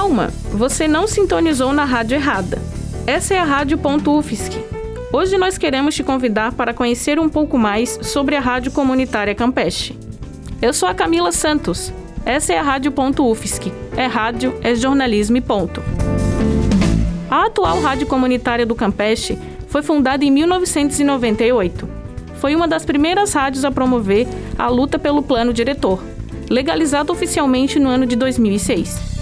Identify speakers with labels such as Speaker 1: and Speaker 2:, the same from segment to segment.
Speaker 1: Calma, você não sintonizou na rádio errada. Essa é a Rádio.UFSC. Hoje nós queremos te convidar para conhecer um pouco mais sobre a Rádio Comunitária Campeche. Eu sou a Camila Santos. Essa é a Rádio.UFSC. É rádio, é jornalismo e ponto. A atual Rádio Comunitária do Campeche foi fundada em 1998. Foi uma das primeiras rádios a promover a luta pelo plano diretor, legalizado oficialmente no ano de 2006.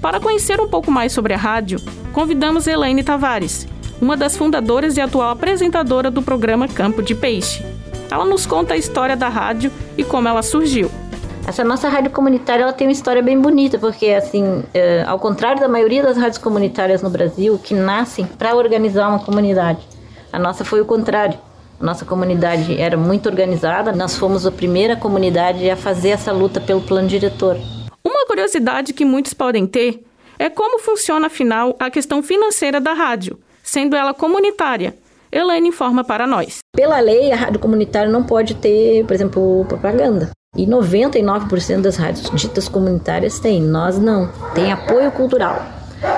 Speaker 1: Para conhecer um pouco mais sobre a rádio, convidamos Elaine Tavares, uma das fundadoras e atual apresentadora do programa Campo de Peixe. Ela nos conta a história da rádio e como ela surgiu.
Speaker 2: Essa nossa rádio comunitária ela tem uma história bem bonita, porque assim, é, ao contrário da maioria das rádios comunitárias no Brasil, que nascem para organizar uma comunidade, a nossa foi o contrário. A nossa comunidade era muito organizada, nós fomos a primeira comunidade a fazer essa luta pelo plano diretor.
Speaker 1: Curiosidade que muitos podem ter é como funciona, afinal, a questão financeira da rádio, sendo ela comunitária. Elaine informa para nós.
Speaker 2: Pela lei, a rádio comunitária não pode ter, por exemplo, propaganda. E 99% das rádios ditas comunitárias têm, nós não. Tem apoio cultural.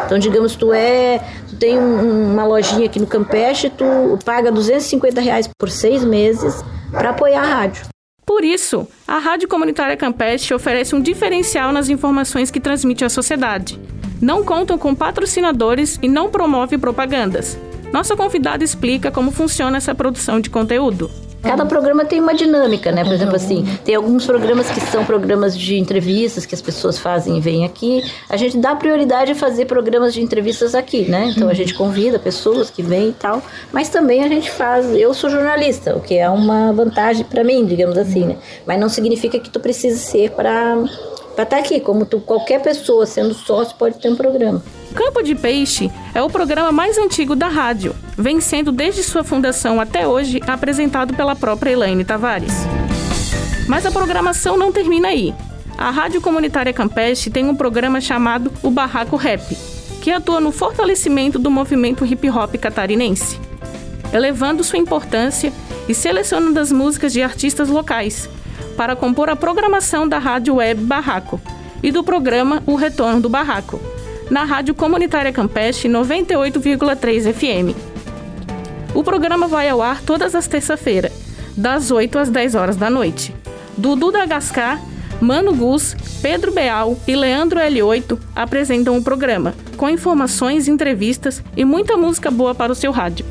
Speaker 2: Então, digamos, tu é, tu tem um, uma lojinha aqui no Campeche, tu paga 250 reais por seis meses para apoiar a rádio.
Speaker 1: Por isso, a Rádio Comunitária Campestre oferece um diferencial nas informações que transmite à sociedade. Não contam com patrocinadores e não promove propagandas. Nossa convidada explica como funciona essa produção de conteúdo.
Speaker 2: Cada programa tem uma dinâmica, né? Por exemplo, assim, tem alguns programas que são programas de entrevistas que as pessoas fazem e vêm aqui. A gente dá prioridade a fazer programas de entrevistas aqui, né? Então a gente convida pessoas que vêm e tal, mas também a gente faz. Eu sou jornalista, o que é uma vantagem para mim, digamos assim, né? Mas não significa que tu precisa ser para para estar tá aqui, como tu, qualquer pessoa sendo sócio pode ter um programa.
Speaker 1: Campo de Peixe é o programa mais antigo da rádio, vem sendo desde sua fundação até hoje apresentado pela própria Elaine Tavares. Mas a programação não termina aí. A Rádio Comunitária Campestre tem um programa chamado O Barraco Rap, que atua no fortalecimento do movimento hip hop catarinense, elevando sua importância e selecionando as músicas de artistas locais para compor a programação da Rádio Web Barraco e do programa O Retorno do Barraco, na Rádio Comunitária Campestre 98,3 FM. O programa vai ao ar todas as terça-feiras, das 8 às 10 horas da noite. Dudu da Gascar, Mano Gus, Pedro Beal e Leandro L8 apresentam o programa, com informações, entrevistas e muita música boa para o seu rádio.